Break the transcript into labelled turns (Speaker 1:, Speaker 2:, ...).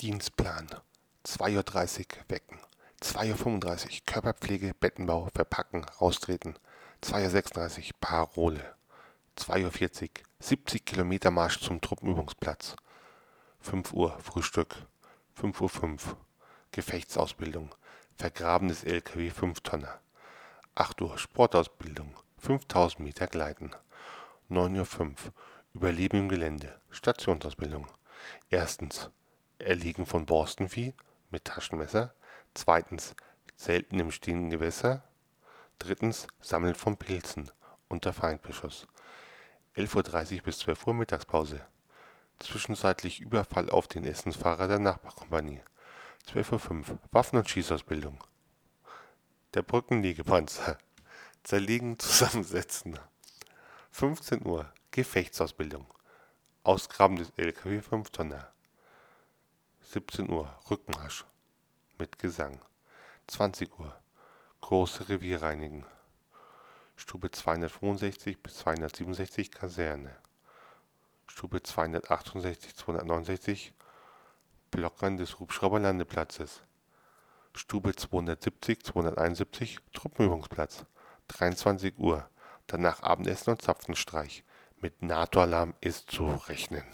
Speaker 1: Dienstplan. 2.30 Uhr wecken. 2.35 Uhr Körperpflege, Bettenbau, verpacken, raustreten. 2.36 Uhr Parole. 2.40 Uhr 70 Kilometer Marsch zum Truppenübungsplatz. 5 Uhr Frühstück. 5.05 Uhr Gefechtsausbildung. Vergrabenes LKW 5 Tonner. 8 Uhr Sportausbildung. 5000 Meter Gleiten. 9.05 Uhr Überleben im Gelände. Stationsausbildung. Erstens Erlegen von Borstenvieh mit Taschenmesser. Zweitens Zelten im stehenden Gewässer. Drittens Sammeln von Pilzen unter Feindbeschuss. 11.30 Uhr bis 12 Uhr Mittagspause. Zwischenzeitlich Überfall auf den Essensfahrer der Nachbarkompanie. 12.05 Uhr Waffen- und Schießausbildung. Der Brückenlegepanzer. Zerlegen, zusammensetzen. 15 Uhr Gefechtsausbildung. Ausgraben des LKW 5 Tonner. 17 Uhr Rückmarsch mit Gesang. 20 Uhr Große Revier reinigen. Stube 265 bis 267 Kaserne. Stube 268 269 Blockern des Hubschrauberlandeplatzes. Stube 270 271 Truppenübungsplatz. 23 Uhr. Danach Abendessen und Zapfenstreich. Mit NATO-Alarm ist zu rechnen.